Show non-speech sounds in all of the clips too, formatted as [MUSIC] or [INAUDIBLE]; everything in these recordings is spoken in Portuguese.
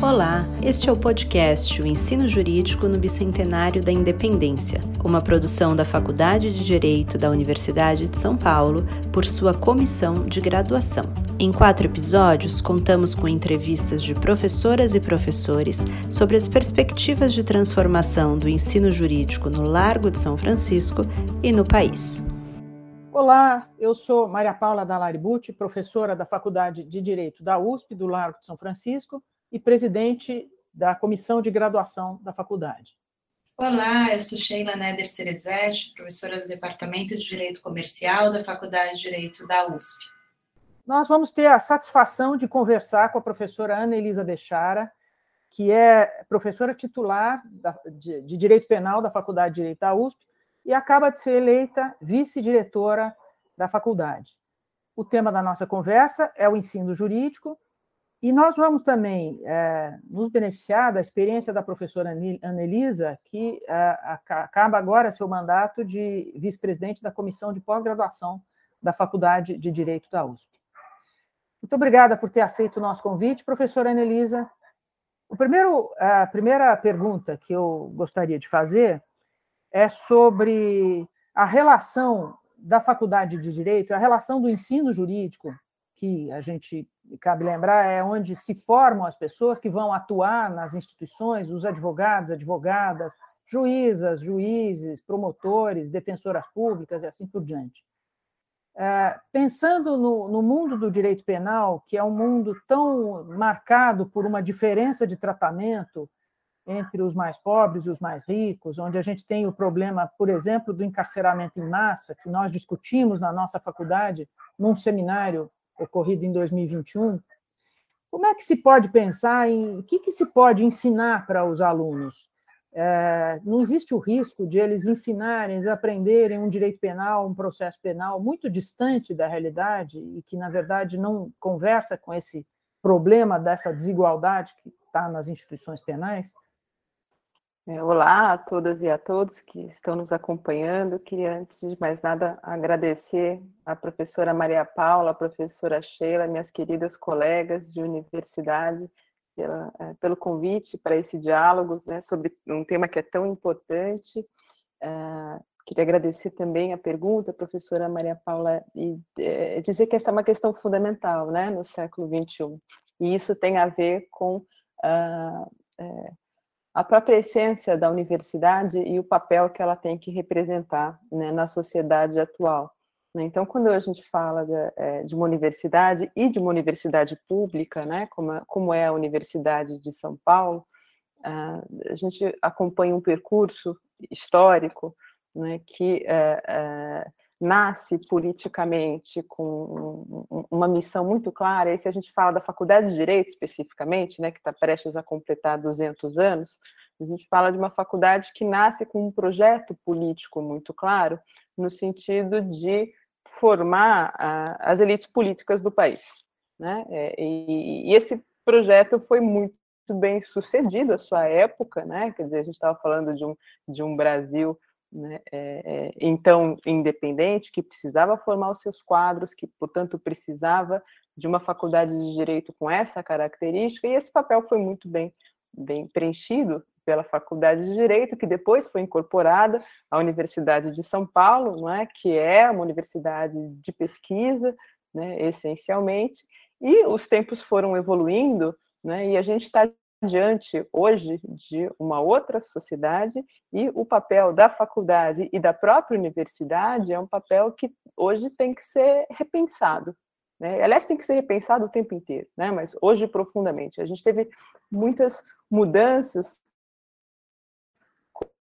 Olá, este é o podcast O Ensino Jurídico no Bicentenário da Independência, uma produção da Faculdade de Direito da Universidade de São Paulo por sua comissão de graduação. Em quatro episódios, contamos com entrevistas de professoras e professores sobre as perspectivas de transformação do ensino jurídico no Largo de São Francisco e no país. Olá, eu sou Maria Paula Dalaribucci, professora da Faculdade de Direito da USP, do Largo de São Francisco, e presidente da comissão de graduação da faculdade. Olá, eu sou Sheila Neder Cerezetti, professora do Departamento de Direito Comercial da Faculdade de Direito da USP. Nós vamos ter a satisfação de conversar com a professora Ana Elisa Bechara, que é professora titular de, de Direito Penal da Faculdade de Direito da USP e acaba de ser eleita vice-diretora da faculdade. O tema da nossa conversa é o ensino jurídico e nós vamos também é, nos beneficiar da experiência da professora Anelisa, que é, acaba agora seu mandato de vice-presidente da comissão de pós-graduação da Faculdade de Direito da USP. Muito obrigada por ter aceito o nosso convite, professora Anelisa. O primeiro, a primeira pergunta que eu gostaria de fazer é sobre a relação da Faculdade de Direito, a relação do ensino jurídico que a gente cabe lembrar é onde se formam as pessoas que vão atuar nas instituições, os advogados, advogadas, juízas, juízes, promotores, defensoras públicas e assim por diante. É, pensando no, no, mundo do direito penal, que é um mundo tão marcado por uma diferença de tratamento entre os mais pobres e os mais ricos, onde a gente tem o problema, por exemplo, do encarceramento em massa, que nós discutimos na nossa faculdade, num seminário ocorrido em 2021, como é que se pode pensar em o que, que se pode ensinar para os alunos? É, não existe o risco de eles ensinarem, eles aprenderem um direito penal, um processo penal muito distante da realidade e que, na verdade, não conversa com esse problema dessa desigualdade que está nas instituições penais? É, olá a todas e a todos que estão nos acompanhando. Queria, antes de mais nada, agradecer a professora Maria Paula, a professora Sheila, minhas queridas colegas de universidade, pela, é, pelo convite para esse diálogo né, sobre um tema que é tão importante. É, queria agradecer também a pergunta, professora Maria Paula, e é, dizer que essa é uma questão fundamental né, no século XXI. E isso tem a ver com. Uh, a própria essência da universidade e o papel que ela tem que representar né, na sociedade atual. Né. Então, quando a gente fala de, é, de, uma universidade e de uma universidade pública, né, como, como é a Universidade de São Paulo, a gente acompanha um percurso histórico né, que é, é, nasce politicamente com uma missão muito clara, e se a gente fala da Faculdade de Direito especificamente, né, que está prestes a completar 200 anos, a gente fala de uma faculdade que nasce com um projeto político muito claro, no sentido de formar a, as elites políticas do país. Né? É, e, e esse projeto foi muito bem sucedido à sua época, né? Quer dizer, a gente estava falando de um, de um Brasil né, é, então independente, que precisava formar os seus quadros, que, portanto, precisava de uma faculdade de direito com essa característica, e esse papel foi muito bem, bem preenchido pela Faculdade de Direito, que depois foi incorporada à Universidade de São Paulo, não é? que é uma universidade de pesquisa, né, essencialmente, e os tempos foram evoluindo, né, e a gente está diante hoje de uma outra sociedade e o papel da faculdade e da própria universidade é um papel que hoje tem que ser repensado. Né? Aliás, tem que ser repensado o tempo inteiro, né? mas hoje profundamente. A gente teve muitas mudanças,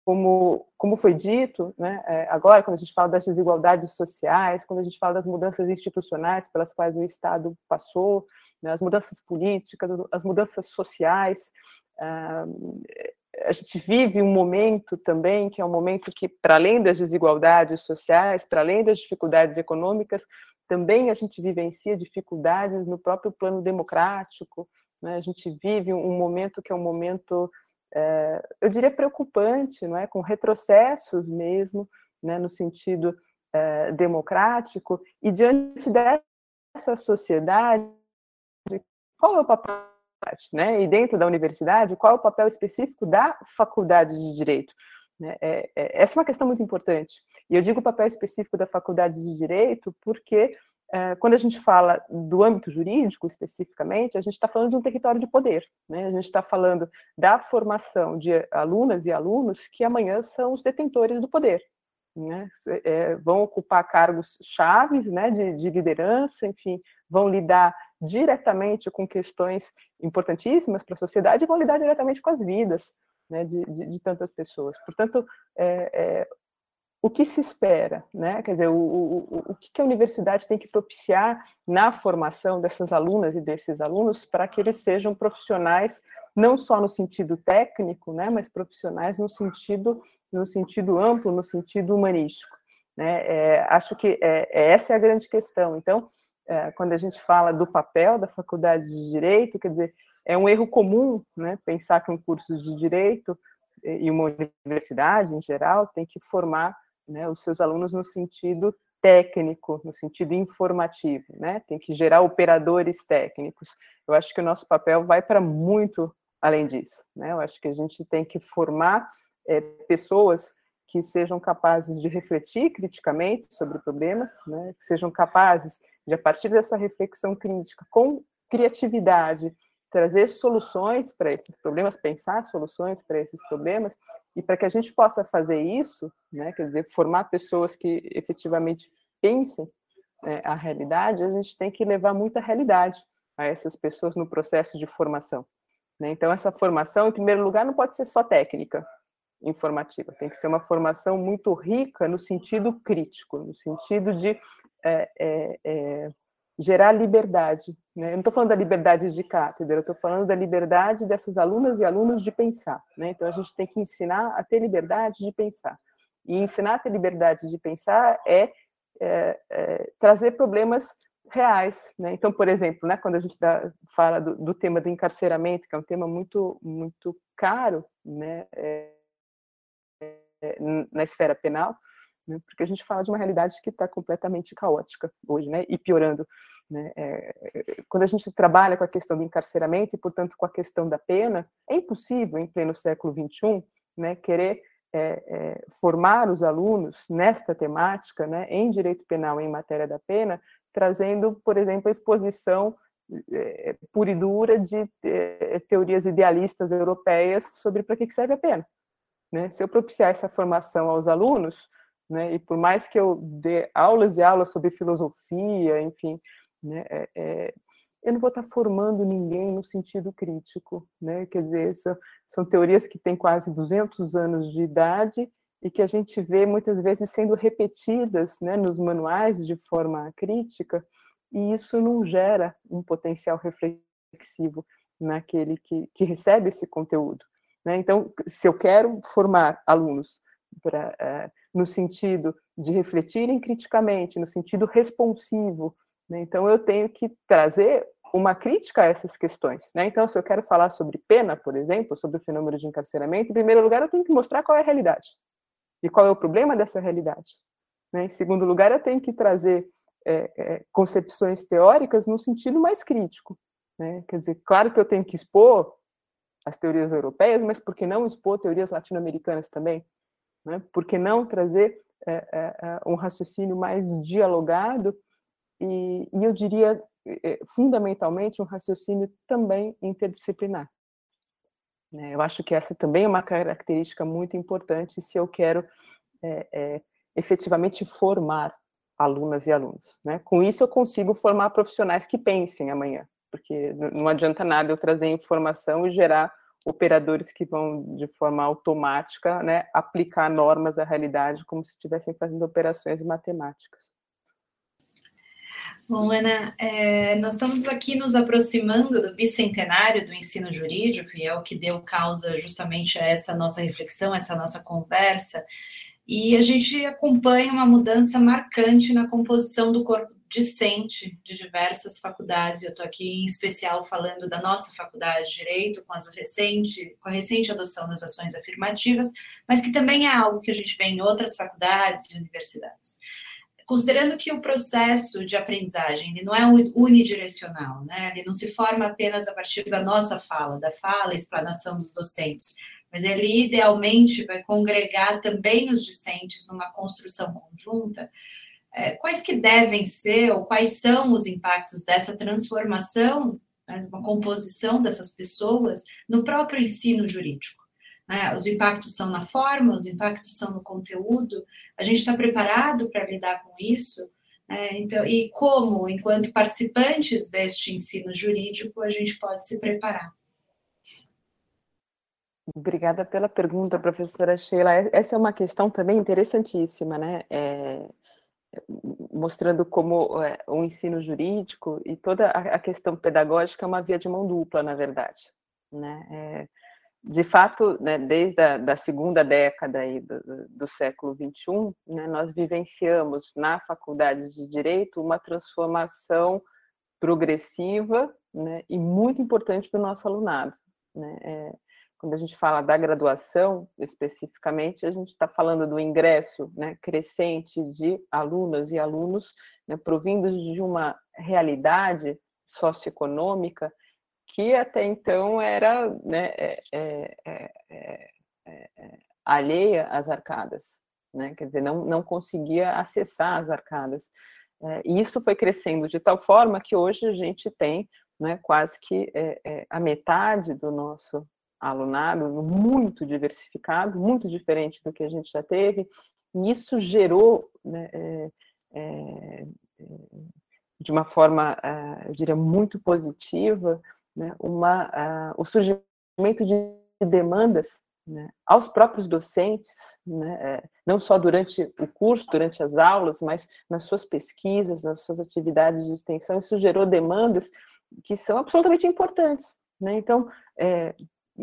como, como foi dito, né? É, agora, quando a gente fala das desigualdades sociais, quando a gente fala das mudanças institucionais pelas quais o Estado passou, né, as mudanças políticas, as mudanças sociais. a gente vive um momento também que é um momento que, para além das desigualdades sociais, para além das dificuldades econômicas, também a gente vivencia dificuldades no próprio plano democrático. Né? A gente vive um momento que é um momento, é, eu diria, preocupante, não é? com retrocessos mesmo, né? no sentido é, democrático, e diante dessa sociedade, qual é o papel né? E dentro da universidade, qual é o papel específico da faculdade de direito? Né? É, é, essa é uma questão muito importante. E eu digo o papel específico da faculdade de direito porque é, quando a gente fala do âmbito jurídico especificamente, a gente está falando de um território de poder. Né? A gente está falando da formação de alunas e alunos que amanhã são os detentores do poder. Né? É, vão ocupar cargos chaves né, de, de liderança, enfim, vão lidar diretamente com questões importantíssimas para a sociedade e vão lidar diretamente com as vidas né, de, de, de, tantas pessoas. Portanto, é, é, o que se espera, né? Quer dizer, o, o, o que a universidade tem que propiciar na formação dessas alunas e desses alunos para que eles sejam profissionais não só no sentido técnico, né, mas profissionais no sentido no sentido amplo, no sentido humanístico. Né? É, acho que é, é, essa é a grande questão. Então, é, quando a gente fala do papel da faculdade de direito, quer dizer, é um erro comum, né, pensar que um curso de direito e uma universidade em geral tem que formar né, os seus alunos no sentido técnico, no sentido informativo, né? Tem que gerar operadores técnicos. Eu acho que o nosso papel vai para muito além disso, né? Eu acho que a gente tem que formar é, pessoas que sejam capazes de refletir criticamente sobre problemas, né? Que sejam capazes de, a partir dessa reflexão crítica, com criatividade, trazer soluções para esses problemas, pensar soluções para esses problemas, e para que a gente possa fazer isso, né, quer dizer, formar pessoas que efetivamente pensem né, a realidade, a gente tem que levar muita realidade a essas pessoas no processo de formação. Né? Então, essa formação, em primeiro lugar, não pode ser só técnica informativa, tem que ser uma formação muito rica no sentido crítico, no sentido de é, é, é, gerar liberdade. Né? Eu não estou falando da liberdade de cátedra, eu estou falando da liberdade dessas alunas e alunos de pensar. Né? Então, a gente tem que ensinar a ter liberdade de pensar. E ensinar a ter liberdade de pensar é, é, é trazer problemas reais. Né? Então, por exemplo, né, quando a gente dá, fala do, do, tema do encarceramento, que é um tema muito, muito caro né, é, é na esfera penal, né, porque a gente fala de uma realidade que está completamente caótica hoje, né, e piorando. Né, é, quando a gente trabalha com a questão do encarceramento e, portanto, com a questão da pena, é impossível, em pleno século XXI, né, querer é, é, formar os alunos nesta temática, né, em direito penal, em matéria da pena, trazendo, por exemplo, a exposição é, pura e dura de é, teorias idealistas europeias sobre para que serve a pena. Né? Se eu propiciar essa formação aos alunos, né? E por mais que eu dê aulas e aulas sobre filosofia, enfim, né? É, é, eu não vou estar formando ninguém no sentido crítico, né? Quer dizer, são, são teorias que têm quase 200 anos de idade e que a gente vê muitas vezes sendo repetidas, né, nos manuais de forma crítica, e isso não gera um potencial reflexivo naquele que, que recebe esse conteúdo. Né? Então, se eu quero formar alunos pra, uh, no sentido de refletirem criticamente, no sentido responsivo. Né? Então, eu tenho que trazer uma crítica a essas questões. Né? Então, se eu quero falar sobre pena, por exemplo, sobre o fenômeno de encarceramento, em primeiro lugar, eu tenho que mostrar qual é a realidade e qual é o problema dessa realidade. Né? Em segundo lugar, eu tenho que trazer é, é, concepções teóricas no sentido mais crítico. Né? Quer dizer, claro que eu tenho que expor as teorias europeias, mas por que não expor teorias latino-americanas também? Né? Por que não trazer é, é, é, um raciocínio mais dialogado e, e eu diria, é, fundamentalmente, um raciocínio também interdisciplinar? Né? Eu acho que essa também é uma característica muito importante se eu quero é, é, efetivamente formar alunas e alunos. Né? Com isso, eu consigo formar profissionais que pensem amanhã, porque não adianta nada eu trazer informação e gerar operadores que vão, de forma automática, né, aplicar normas à realidade como se estivessem fazendo operações matemáticas. Bom, Ana, é, nós estamos aqui nos aproximando do bicentenário do ensino jurídico, e é o que deu causa justamente a essa nossa reflexão, essa nossa conversa, e a gente acompanha uma mudança marcante na composição do corpo discente de diversas faculdades. Eu estou aqui em especial falando da nossa faculdade de Direito, com, as recente, com a recente adoção das ações afirmativas, mas que também é algo que a gente vê em outras faculdades e universidades. considerando que o processo de aprendizagem ele não é unidirecional, né? ele não se forma apenas a partir da nossa fala, da fala e explanação dos docentes, mas ele idealmente vai congregar também os discentes numa construção conjunta, é, quais que devem ser ou quais são os impactos dessa transformação, né, uma composição dessas pessoas no próprio ensino jurídico? Né? Os impactos são na forma, os impactos são no conteúdo. A gente está preparado para lidar com isso? É, então, e como, enquanto participantes deste ensino jurídico, a gente pode se preparar? Obrigada pela pergunta, professora Sheila. Essa é uma questão também interessantíssima, né? É, mostrando como é, o ensino jurídico e toda a questão pedagógica é uma via de mão dupla, na verdade. Né? É, de fato, né, desde a da segunda década aí do, do século XXI, né, nós vivenciamos na faculdade de Direito uma transformação progressiva né, e muito importante do nosso alunado. Né? É, quando a gente fala da graduação, especificamente, a gente está falando do ingresso né, crescente de alunas e alunos né, provindos de uma realidade socioeconômica que até então era né, é, é, é, alheia às arcadas, né? quer dizer, não, não conseguia acessar as arcadas. e isso foi crescendo de tal forma que hoje a gente tem né, quase que a metade do nosso alunado muito diversificado, muito diferente do que a gente já teve, e isso gerou, né, é, é, de uma forma, eu diria, muito positiva, né, uma, uh, o surgimento de demandas né, aos próprios docentes, né, é, não só durante o curso, durante as aulas, mas nas suas pesquisas, nas suas atividades de extensão, isso gerou demandas que são absolutamente importantes. Né? Então, é,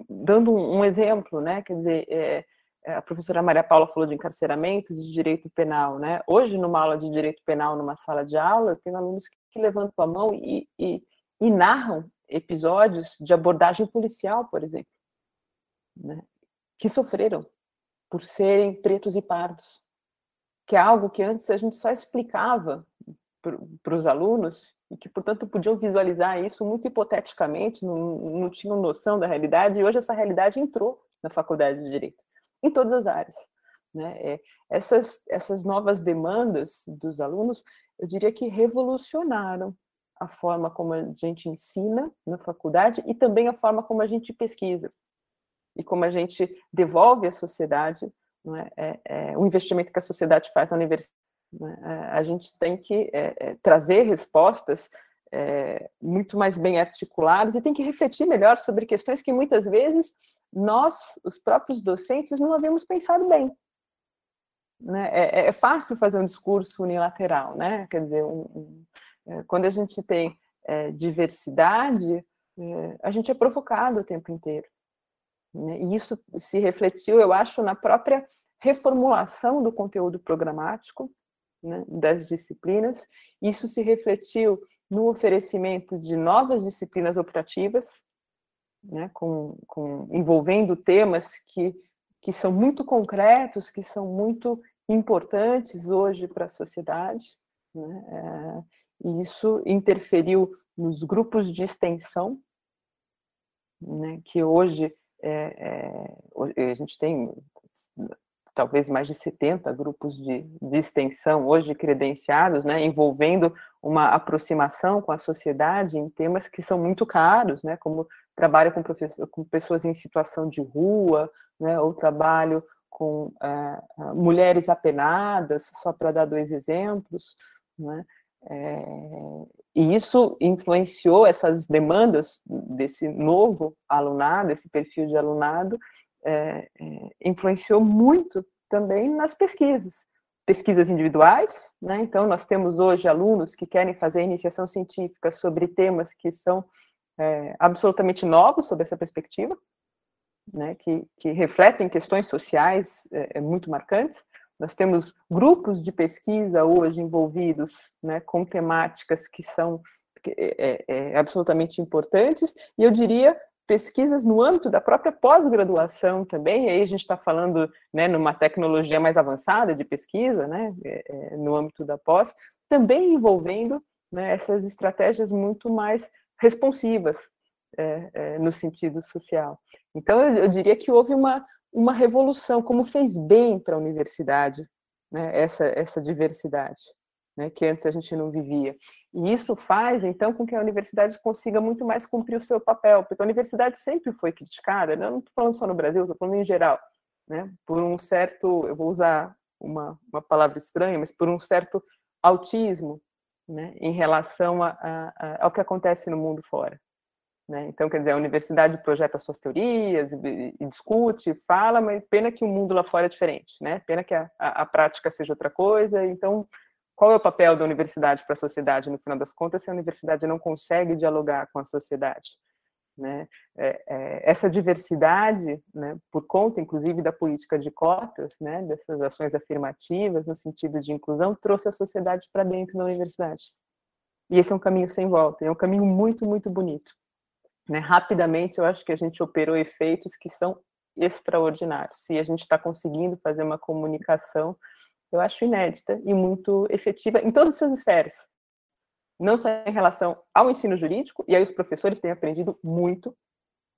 dando um, exemplo, né, quer dizer, é, a professora Maria Paula falou de encarceramento, de direito penal, né? Hoje, numa aula de direito penal, numa sala de aula, tenho alunos que levantam a mão e, e, e narram episódios de abordagem policial, por exemplo, né, que sofreram por serem pretos e pardos, que é algo que antes a gente só explicava para os alunos e que, portanto, podiam visualizar isso muito hipoteticamente, não, não tinham noção da realidade, e hoje essa realidade entrou na faculdade de Direito, em todas as áreas. Né? É, essas, essas novas demandas dos alunos, eu diria que revolucionaram a forma como a gente ensina na faculdade e também a forma como a gente pesquisa e como a gente devolve à sociedade é? É, é, o investimento que a sociedade faz na universidade. É? A gente tem que é, é, trazer respostas muito mais bem articuladas e tem que refletir melhor sobre questões que muitas vezes nós, os próprios docentes, não havíamos pensado bem. Né? É, fácil fazer um discurso unilateral, né? quer dizer, um, um é, quando a gente tem é, diversidade, é, a gente é provocado o tempo inteiro. Né? E isso se refletiu, eu acho, na própria reformulação do conteúdo programático né, das disciplinas. Isso se refletiu no oferecimento de novas disciplinas optativas, né, com, com, envolvendo temas que, que são muito concretos, que são muito importantes hoje para a sociedade. Né, é, e isso interferiu nos grupos de extensão, né, que hoje é, é, a gente tem talvez mais de 70 grupos de, de extensão hoje credenciados, né, envolvendo uma aproximação com a sociedade em temas que são muito caros, né, como trabalho com, com pessoas em situação de rua, né, ou trabalho com é, mulheres apenadas, só para dar dois exemplos, né, é, e isso influenciou essas demandas desse novo alunado, esse perfil de alunado, é, é, influenciou muito também nas pesquisas. Pesquisas individuais, né? então nós temos hoje alunos que querem fazer iniciação científica sobre temas que são é, absolutamente novos sob essa perspectiva, né? que, que refletem questões sociais é, muito marcantes, nós temos grupos de pesquisa hoje envolvidos né, com temáticas que são é, é, é, absolutamente importantes, e eu diria pesquisas no âmbito da própria pós-graduação também, aí a gente está falando né, numa tecnologia mais avançada de pesquisa, né, é, é, no âmbito da pós, também envolvendo né, essas estratégias muito mais responsivas é, é, no sentido social. Então, eu, eu, diria que houve uma, uma revolução, como fez bem para a universidade né, essa, essa diversidade, né, que antes a gente não vivia. E isso faz, então, com que a universidade consiga muito mais cumprir o seu papel, porque a universidade sempre foi criticada, né, não estou falando só no Brasil, estou falando em geral, né, por um certo, eu vou usar uma, uma palavra estranha, mas por um certo autismo né, em relação a, a, a, ao que acontece no mundo fora. Né? Então, quer dizer, a universidade projeta suas teorias, e, e, discute, fala, mas pena que o mundo lá fora é diferente, né? pena que a, prática seja outra coisa. Então, qual é o papel da universidade para a sociedade, no final das contas, se a universidade não consegue dialogar com a sociedade? Né? É, é, essa diversidade, né, por conta, inclusive, da política de cotas, né, dessas ações afirmativas, no sentido de inclusão, trouxe a sociedade para dentro da universidade. E esse é um caminho sem volta, é um caminho muito, muito bonito. Né? Rapidamente, eu acho que a gente operou efeitos que são extraordinários. E a gente está conseguindo fazer uma comunicação, eu acho inédita e muito efetiva em todas essas esferas. Não só em relação ao ensino jurídico, e aí os professores têm aprendido muito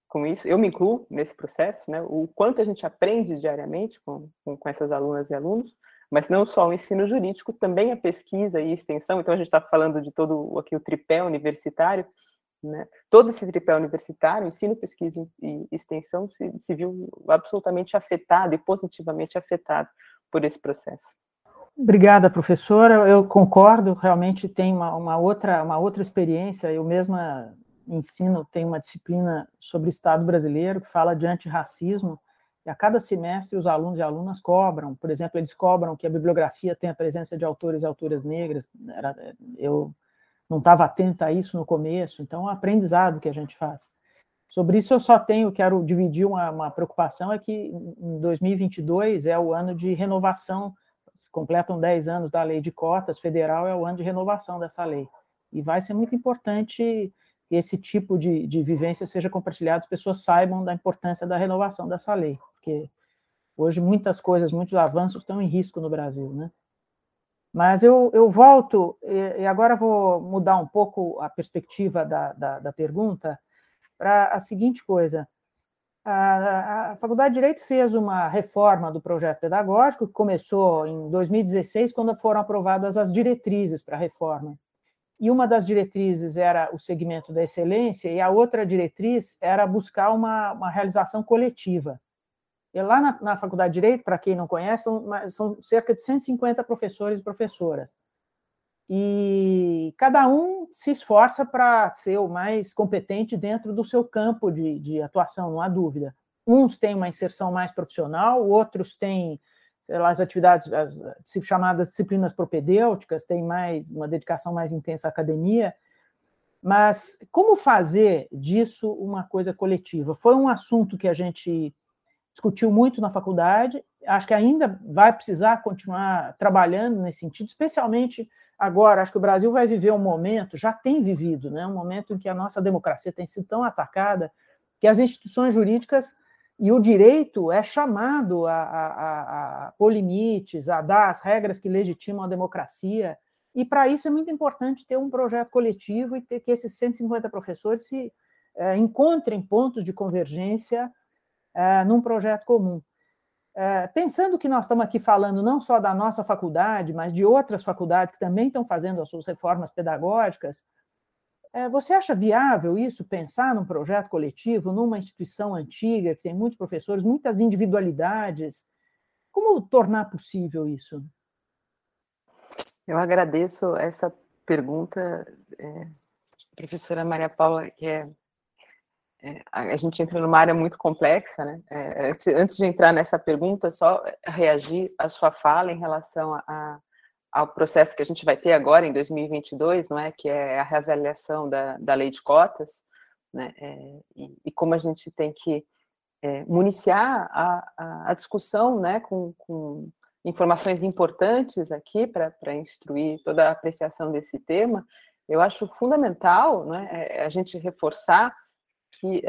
com isso, eu me incluo nesse processo, né, o quanto a gente aprende diariamente com, com, com essas alunas e alunos, mas não só o ensino jurídico, também a pesquisa e extensão, então a gente está falando de todo aqui o tripé universitário, né, todo esse tripé universitário, ensino, pesquisa e extensão, se, se viu absolutamente afetado e positivamente afetado por esse processo. Obrigada, professora. Eu concordo, realmente tem uma, uma, outra, uma outra experiência. Eu mesma ensino, tenho uma disciplina sobre Estado brasileiro que fala de antirracismo, e a cada semestre os alunos e alunas cobram, por exemplo, eles cobram que a bibliografia tenha a presença de autores e autoras negras. Era, eu não estava atenta a isso no começo, então é um aprendizado que a gente faz. Sobre isso eu só tenho, quero dividir uma, uma preocupação, é que em 2022 é o ano de renovação completam 10 anos da lei de cotas federal, é o ano de renovação dessa lei. E vai ser muito importante que esse tipo de, de vivência seja compartilhado, as pessoas saibam da importância da renovação dessa lei, porque hoje muitas coisas, muitos avanços estão em risco no Brasil, né? Mas eu, eu volto, e agora vou mudar um pouco a perspectiva da, da, da pergunta para a seguinte coisa a, Faculdade de Direito fez uma reforma do projeto pedagógico, que começou em 2016, quando foram aprovadas as diretrizes para a reforma. E uma das diretrizes era o segmento da excelência, e a outra diretriz era buscar uma, uma realização coletiva. E lá na, na Faculdade de Direito, para quem não conhece, são, são cerca de 150 professores e professoras e cada um se esforça para ser o mais competente dentro do seu campo de, de, atuação, não há dúvida. Uns têm uma inserção mais profissional, outros têm lá, as atividades as chamadas disciplinas propedêuticas, têm mais uma dedicação mais intensa à academia. Mas como fazer disso uma coisa coletiva? Foi um assunto que a gente discutiu muito na faculdade, acho que ainda vai precisar continuar trabalhando nesse sentido, especialmente Agora, acho que o Brasil vai viver um momento, já tem vivido, né, um momento em que a nossa democracia tem sido tão atacada que as instituições jurídicas e o direito é chamado a, a, a pôr limites, a dar as regras que legitimam a democracia. E para isso é muito importante ter um projeto coletivo e ter que esses 150 professores se é, encontrem pontos de convergência é, num projeto comum. É, pensando que nós estamos aqui falando não só da nossa faculdade, mas de outras faculdades que também estão fazendo as suas reformas pedagógicas, é, você acha viável isso, pensar num projeto coletivo, numa instituição antiga, que tem muitos professores, muitas individualidades? Como tornar possível isso? Eu agradeço essa pergunta, é, professora Maria Paula, que é, a gente entra numa área muito complexa, né? É, antes de entrar nessa pergunta, só reagir à sua fala em relação a, ao processo que a gente vai ter agora em 2022, não é? Que é a reavaliação da, da lei de cotas, né? É, e, e, como a gente tem que é, municiar a, a, a, discussão, né? Com, com informações importantes aqui para instruir toda a apreciação desse tema, eu acho fundamental, né? É, a gente reforçar que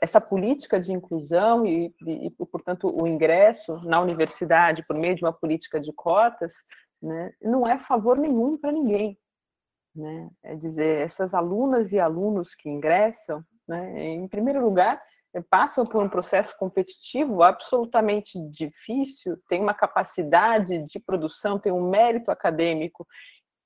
essa política de inclusão e, e, portanto, o ingresso na universidade por meio de uma política de cotas, né, não é favor nenhum para ninguém. Né? É dizer, essas alunas e alunos que ingressam, né, em primeiro lugar, passam por um processo competitivo absolutamente difícil, tem uma capacidade de produção, tem um mérito acadêmico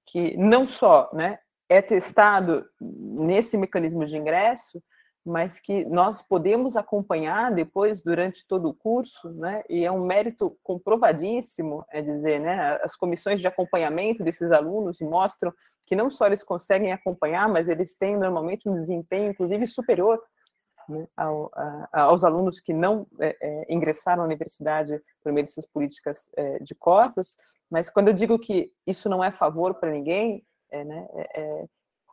que não só né, é testado nesse mecanismo de ingresso, mas que nós podemos acompanhar depois durante todo o curso, né? E é um mérito comprovadíssimo, é dizer, né? As comissões de acompanhamento desses alunos mostram que não só eles conseguem acompanhar, mas eles têm normalmente um desempenho, inclusive superior né, ao, a, aos alunos que não é, é, ingressaram à universidade por meio dessas políticas é, de cotas. Mas quando eu digo que isso não é favor para ninguém, é, né, é, é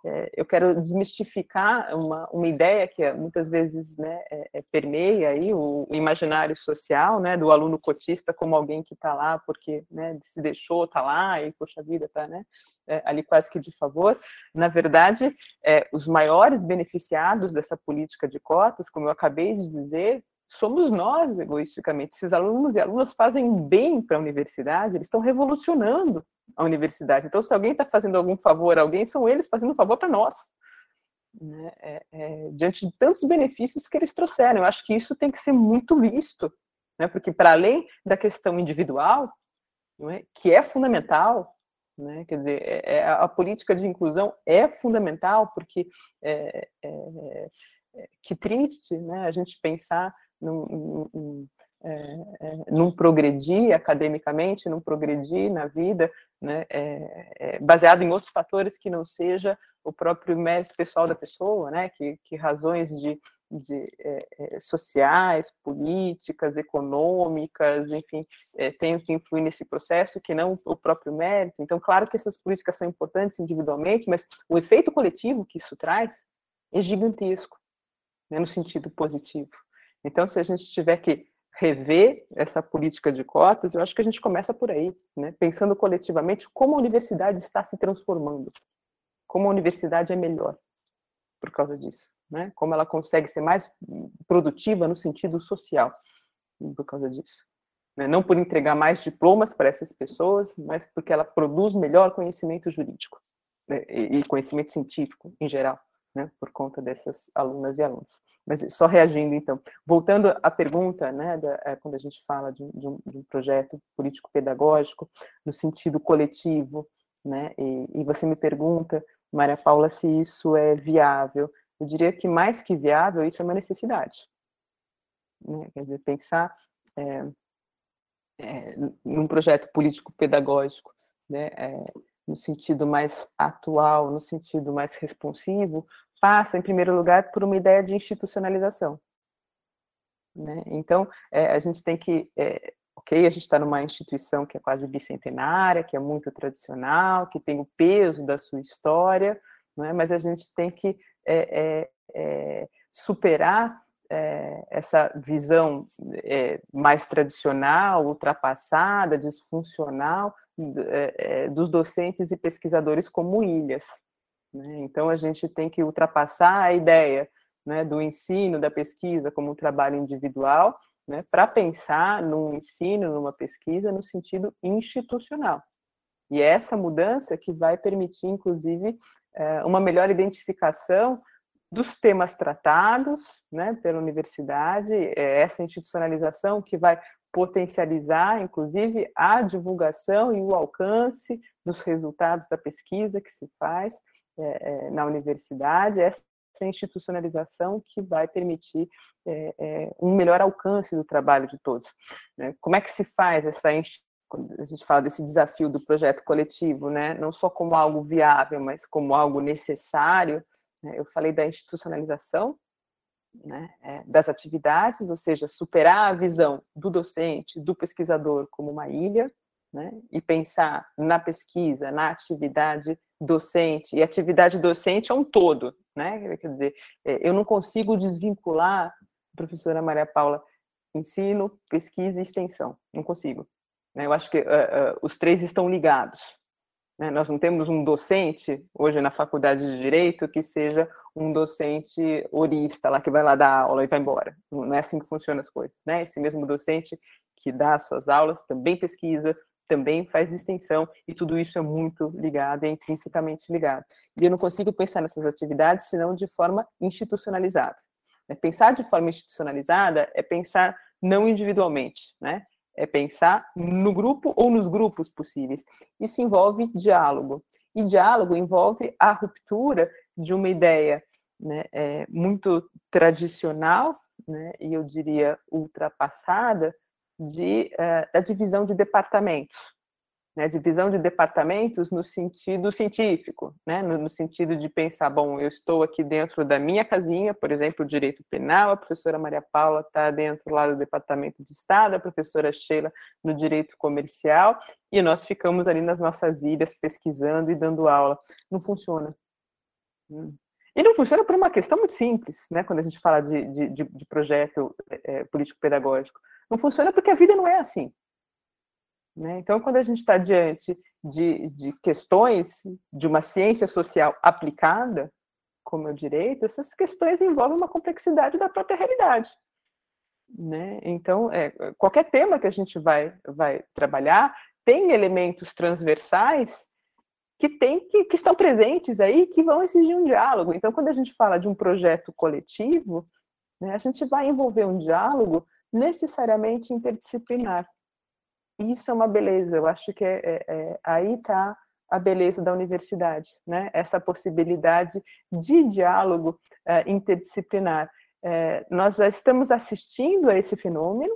é, eu quero desmistificar uma, uma ideia que muitas vezes né, é, é, permeia aí o, imaginário social, né, do aluno cotista como alguém que está lá porque né, se deixou, está lá e, poxa vida, está né, ali quase que de favor. Na verdade, os maiores beneficiados dessa política de cotas, como eu acabei de dizer, somos nós, egoisticamente. Esses alunos e alunas fazem bem para a universidade, eles estão revolucionando a universidade. Então, se alguém está fazendo algum favor a alguém, são eles fazendo um favor para nós. Né? É, é, diante de tantos benefícios que eles trouxeram. Eu acho que isso tem que ser muito visto, né? porque para além da questão individual, é? que é fundamental, né? quer dizer, é, é, a política de inclusão é fundamental, porque é, que triste né? a gente pensar num, num, é, num progredir academicamente, não progredir na vida, né, é, é, baseado em outros fatores que não seja o próprio mérito pessoal da pessoa, né, que, que razões de, de é, é sociais, políticas, econômicas, enfim, é, que influir nesse processo, que não o próprio mérito. Então, claro que essas políticas são importantes individualmente, mas o efeito coletivo que isso traz é gigantesco, né, no sentido positivo. Então, se a gente tiver que rever essa política de cotas, eu acho que a gente começa por aí, né? pensando coletivamente como a universidade está se transformando, como a universidade é melhor por causa disso, né? como ela consegue ser mais produtiva no sentido social por causa disso. Né? Não por entregar mais diplomas para essas pessoas, mas porque ela produz melhor conhecimento jurídico né? e conhecimento científico em geral né, por conta dessas alunas e alunos. Mas só reagindo, então, voltando à pergunta, né, da, é, quando a gente fala de, de, um, de um, projeto político-pedagógico, no sentido coletivo, né, e, e, você me pergunta, Maria Paula, se isso é viável. Eu diria que mais que viável, isso é uma necessidade. Né? Quer dizer, pensar é, é, num projeto político-pedagógico, né, é, no sentido mais atual, no sentido mais responsivo, passa, em primeiro lugar, por uma ideia de institucionalização. Né? Então, é, a gente tem que. É, ok, a gente está numa instituição que é quase bicentenária, que é muito tradicional, que tem o peso da sua história, é? mas a gente tem que é, é, é superar é, essa visão mais tradicional, ultrapassada, disfuncional dos docentes e pesquisadores como ilhas. Né? Então, a gente tem que ultrapassar a ideia né, do ensino, da pesquisa como um trabalho individual, né, para pensar no ensino, numa pesquisa, no sentido institucional. E é essa mudança que vai permitir, inclusive, é, uma melhor identificação dos temas tratados né, pela universidade, é essa institucionalização que vai potencializar, inclusive, a divulgação e o alcance dos resultados da pesquisa que se faz é, é, na universidade, essa institucionalização que vai permitir é, é, um melhor alcance do trabalho de todos. Né? Como é que se faz essa quando a gente fala desse desafio do projeto coletivo, né? não só como algo viável, mas como algo necessário, né? Eu falei da institucionalização né, é, das atividades, ou seja, superar a visão do docente, do pesquisador como uma ilha, né, e pensar na pesquisa, na atividade docente, e atividade docente é um todo, né, quer dizer, é, eu não consigo desvincular, professora Maria Paula, ensino, pesquisa e extensão, não consigo. Né, eu acho que uh, uh, os três estão ligados, Né? Nós não temos um docente, hoje na faculdade de Direito, que seja um docente orista, lá que vai lá dar aula e vai embora. Não é assim que funcionam as coisas. Né? Esse mesmo docente que dá as suas aulas também pesquisa, também faz extensão, e tudo isso é muito ligado, é intrinsecamente ligado. E eu não consigo pensar nessas atividades senão de forma institucionalizada. Né? Pensar de forma institucionalizada é pensar não individualmente, né? É pensar no grupo ou nos grupos possíveis. Isso envolve diálogo. E diálogo envolve a ruptura de uma ideia né, é, muito tradicional, né, e eu diria ultrapassada, de, é, da divisão de departamentos né, divisão de departamentos no sentido científico, né, no, no, sentido de pensar, bom, eu estou aqui dentro da minha casinha, por exemplo, direito penal, a professora Maria Paula está dentro lá do departamento de Estado, a professora Sheila no direito comercial, e nós ficamos ali nas nossas ilhas pesquisando e dando aula. Não funciona. Hum. E não funciona por uma questão muito simples, né, quando a gente fala de, de, de projeto é, político-pedagógico. Não funciona porque a vida não é assim. Né? Então, quando a gente está diante de, de questões de uma ciência social aplicada, como é o direito, essas questões envolvem uma complexidade da própria realidade. Né? Então, é, qualquer tema que a gente vai, vai trabalhar tem elementos transversais que, tem, que, que estão presentes aí que vão exigir um diálogo. Então, quando a gente fala de um projeto coletivo, né, a gente vai envolver um diálogo necessariamente interdisciplinar. Isso é uma beleza, eu acho que é, é, é aí está a beleza da universidade, né? essa possibilidade de diálogo é, interdisciplinar. É, nós já estamos assistindo a esse fenômeno,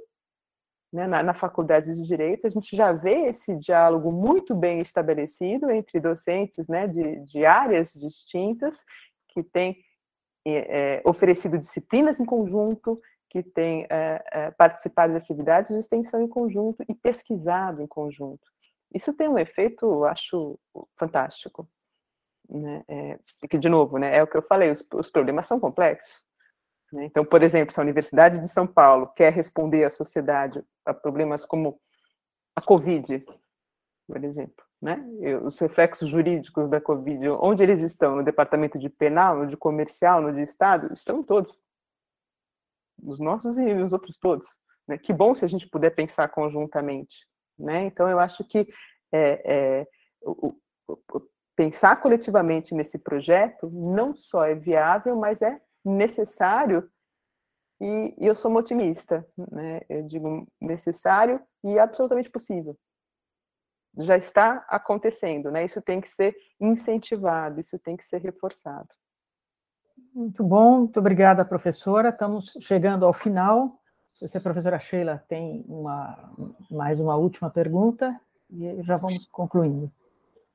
né, na, na, faculdade de Direito, a gente já vê esse diálogo muito bem estabelecido entre docentes né, de, de áreas distintas, que têm é, oferecido disciplinas em conjunto, que tem é, é, participado de atividades de extensão em conjunto e pesquisado em conjunto. Isso tem um efeito, acho, fantástico. Né? É, que, de novo, né, é o que eu falei, os, os problemas são complexos. Né? Então, por exemplo, se a Universidade de São Paulo quer responder à sociedade a problemas como a Covid, por exemplo, né? os reflexos jurídicos da Covid, onde eles estão? No departamento de penal, no de comercial, no de Estado? Estão todos os nossos e os outros todos. Né? Que bom se a gente puder pensar conjuntamente. Né? Então, eu acho que é, é, o, o, pensar coletivamente nesse projeto não só é viável, mas é necessário e, e eu sou uma otimista, né? Eu digo necessário e absolutamente possível. Já está acontecendo, né? Isso tem que ser incentivado, isso tem que ser reforçado. Muito bom, muito obrigada, professora. Estamos chegando ao final. Se a professora Sheila tem uma, mais uma última pergunta, e já vamos concluindo.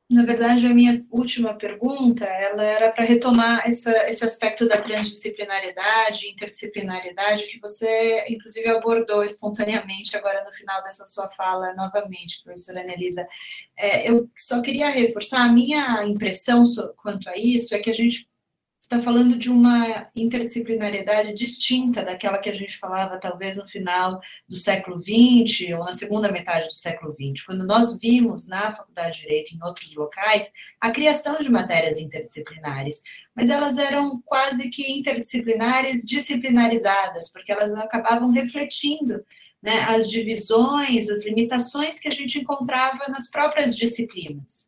Na verdade, a minha última pergunta, ela era para retomar essa, esse aspecto da transdisciplinaridade, interdisciplinaridade, que você, inclusive, abordou espontaneamente agora no final dessa sua fala, novamente, professora Anelisa. É, eu só queria reforçar, a minha impressão quanto a isso é que a gente está falando de uma interdisciplinariedade distinta daquela que a gente falava talvez no final do século XX ou na segunda metade do século XX, quando nós vimos na Faculdade de Direito em outros locais a criação de matérias interdisciplinares, mas elas eram quase que interdisciplinares disciplinarizadas, porque elas acabavam refletindo né, as divisões, as limitações que a gente encontrava nas próprias disciplinas.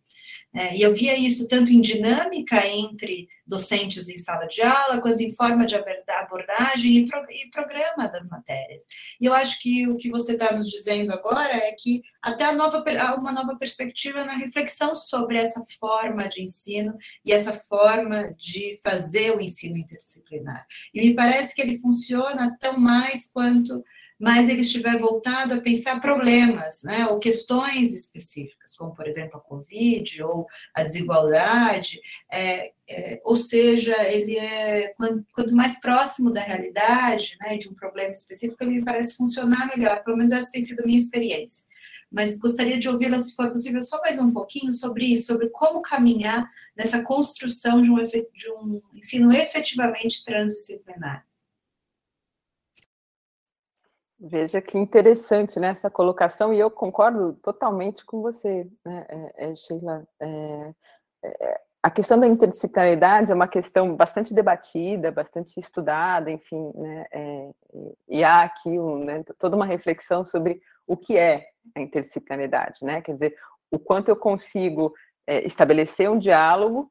É, e eu via isso tanto em dinâmica entre docentes em sala de aula, quanto em forma de abordagem e, pro, e programa das matérias. E eu acho que o que você está nos dizendo agora é que até nova, uma nova perspectiva na reflexão sobre essa forma de ensino e essa forma de fazer o ensino interdisciplinar. E me parece que ele funciona tão mais quanto mas ele estiver voltado a pensar problemas, né, ou questões específicas, como, por exemplo, a Covid ou a desigualdade, é, é, ou seja, ele é, quanto, quanto, mais próximo da realidade, né, de um problema específico, ele me parece funcionar melhor, pelo menos essa tem sido a minha experiência. Mas gostaria de ouvi-la, se for possível, só mais um pouquinho sobre isso, sobre como caminhar nessa construção de um, de um ensino efetivamente transdisciplinar. Veja que interessante né, essa colocação, e eu concordo totalmente com você, né, é, é, Sheila. É, é, a questão da interdisciplinaridade é uma questão bastante debatida, bastante estudada, enfim, né, é, e há aqui um, né, toda uma reflexão sobre o que é a interdisciplinaridade, né? Quer dizer, o quanto eu consigo é, estabelecer um diálogo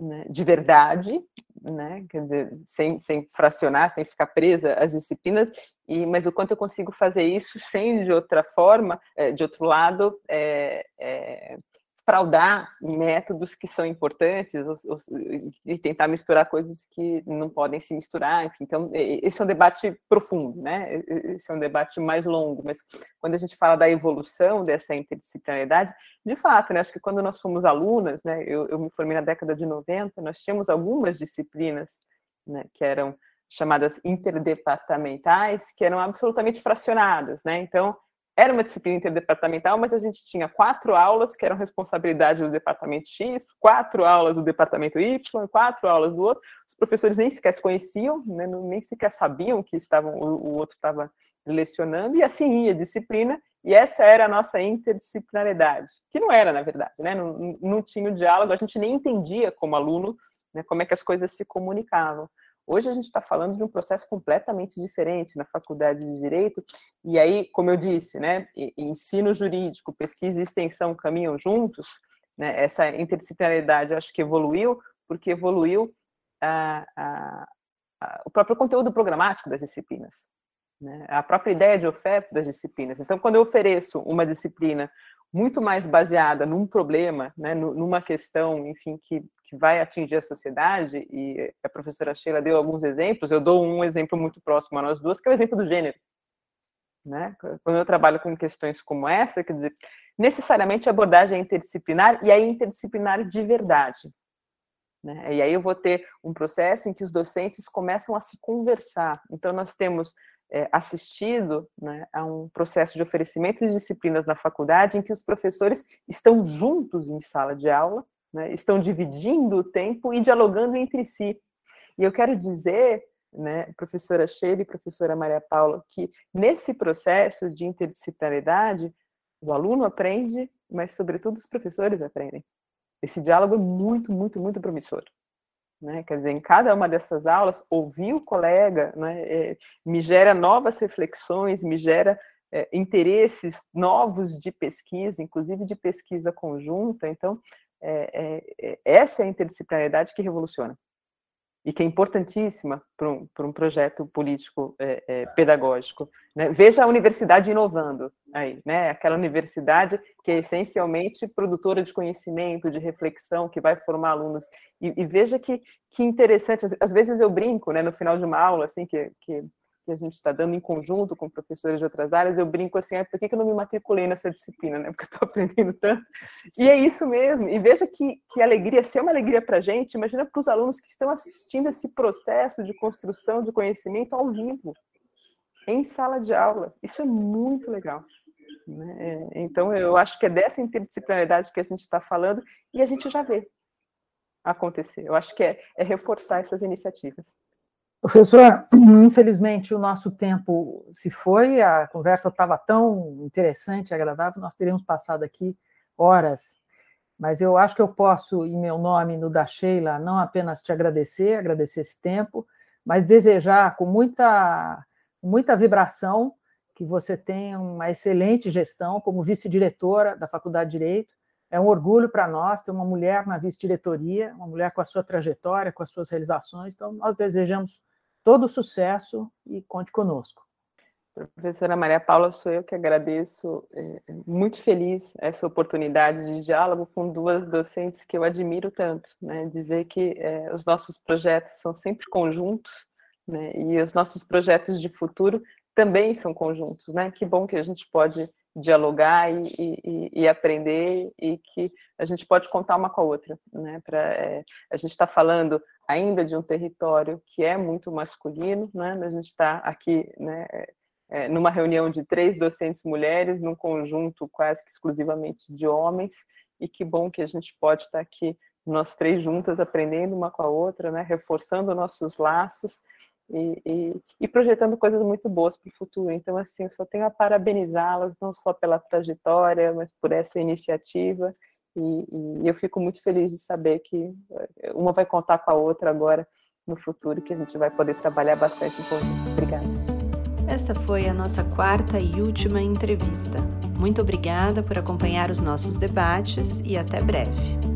né, de verdade, né, quer dizer, sem, sem fracionar, sem ficar presa às disciplinas, e, mas o quanto eu consigo fazer isso sem, de outra forma, é, de outro lado, é, é, fraudar métodos que são importantes ou, ou, e tentar misturar coisas que não podem se misturar, enfim, então esse é um debate profundo, né? Esse é um debate mais longo, mas quando a gente fala da evolução dessa interdisciplinaridade, de fato, né? Acho que quando nós fomos alunas, né? Eu, eu me formei na década de 90, nós tínhamos algumas disciplinas, né? Que eram chamadas interdepartamentais, que eram absolutamente fracionadas, né? Então era uma disciplina interdepartamental, mas a gente tinha quatro aulas que eram responsabilidade do departamento X, quatro aulas do departamento Y, quatro aulas do outro. Os professores nem sequer se conheciam, né, nem sequer sabiam que estavam o, outro estava lecionando, e assim ia disciplina, e essa era a nossa interdisciplinaridade, que não era, na verdade, né, não, não tinha o diálogo, a gente nem entendia como aluno né, como é que as coisas se comunicavam. Hoje a gente está falando de um processo completamente diferente na faculdade de Direito, e aí, como eu disse, né, ensino jurídico, pesquisa e extensão caminham juntos, né, essa interdisciplinaridade acho que evoluiu, porque evoluiu o próprio conteúdo programático das disciplinas, né, a própria ideia de oferta das disciplinas. Então, quando eu ofereço uma disciplina muito mais baseada num problema, né, numa questão, enfim, que, que vai atingir a sociedade, e a professora Sheila deu alguns exemplos, eu dou um exemplo muito próximo a nós duas, que é o exemplo do gênero. Né? Quando eu trabalho com questões como essa, quer dizer, necessariamente a abordagem é interdisciplinar, e aí interdisciplinar de verdade. Né? E aí eu vou ter um processo em que os docentes começam a se conversar. Então, nós temos é, assistido né, a um processo de oferecimento de disciplinas na faculdade em que os professores estão juntos em sala de aula, né, estão dividindo o tempo e dialogando entre si. E eu quero dizer, né, professora Sheila e professora Maria Paula, que nesse processo de interdisciplinaridade, o aluno aprende, mas, sobretudo, os professores aprendem. Esse diálogo é muito, muito, muito promissor. Né? Quer dizer, em cada uma dessas aulas, ouvir o colega né, é, me gera novas reflexões, me gera é, interesses novos de pesquisa, inclusive de pesquisa conjunta. Então, é, é, é essa é a interdisciplinaridade que revoluciona e que é importantíssima para um, para um projeto político é, é, pedagógico. Né? Veja a universidade inovando aí, né? aquela universidade que é essencialmente produtora de conhecimento, de reflexão, que vai formar alunos. E, e veja que, que interessante, às, às, vezes eu brinco né, no final de uma aula, assim, que, que que a gente está dando em conjunto com professores de outras áreas, eu brinco assim, ah, por que, que eu não me matriculei nessa disciplina, né? [LAUGHS] Porque eu estou aprendendo tanto. E é isso mesmo. E veja que, que alegria, se é uma alegria para a gente, imagina para os alunos que estão assistindo esse processo de construção de conhecimento ao vivo, em sala de aula. Isso é muito legal. Né? Então, eu acho que é dessa interdisciplinaridade que a gente está falando e a gente já vê acontecer. Eu acho que é, é reforçar essas iniciativas. Professor, [CLEARS THROAT] infelizmente o nosso tempo se foi, a conversa estava tão interessante e agradável, nós teríamos passado aqui horas, mas eu acho que eu posso, em meu nome, no da Sheila, não apenas te agradecer, agradecer esse tempo, mas desejar com muita, muita vibração que você tenha uma excelente gestão como vice-diretora da Faculdade de Direito. É um orgulho para nós ter uma mulher na vice-diretoria, uma mulher com a sua trajetória, com as suas realizações. Então, nós desejamos todo sucesso e conte conosco. Professora Maria Paula, sou eu que agradeço, é, muito feliz essa oportunidade de diálogo com duas docentes que eu admiro tanto, né? Dizer que é, os nossos projetos são sempre conjuntos, né? E os nossos projetos de futuro também são conjuntos, né? Que bom que a gente pode dialogar e, e, e, aprender e que a gente pode contar uma com a outra, né? Para é, a gente está falando ainda de um território que é muito masculino, né? A gente está aqui, né? É, numa reunião de três docentes mulheres, num conjunto quase que exclusivamente de homens, e que bom que a gente pode estar aqui nós três juntas aprendendo uma com a outra, né? Reforçando nossos laços e, e, e projetando coisas muito boas para o futuro. Então, assim, eu só tenho a parabenizá-las, não só pela trajetória, mas por essa iniciativa. E, e, eu fico muito feliz de saber que eh, uma vai contar com a outra agora no futuro, que a gente vai poder trabalhar bastante conjunto. Obrigada. Esta foi a nossa quarta e última entrevista. Muito obrigada por acompanhar os nossos debates e até breve.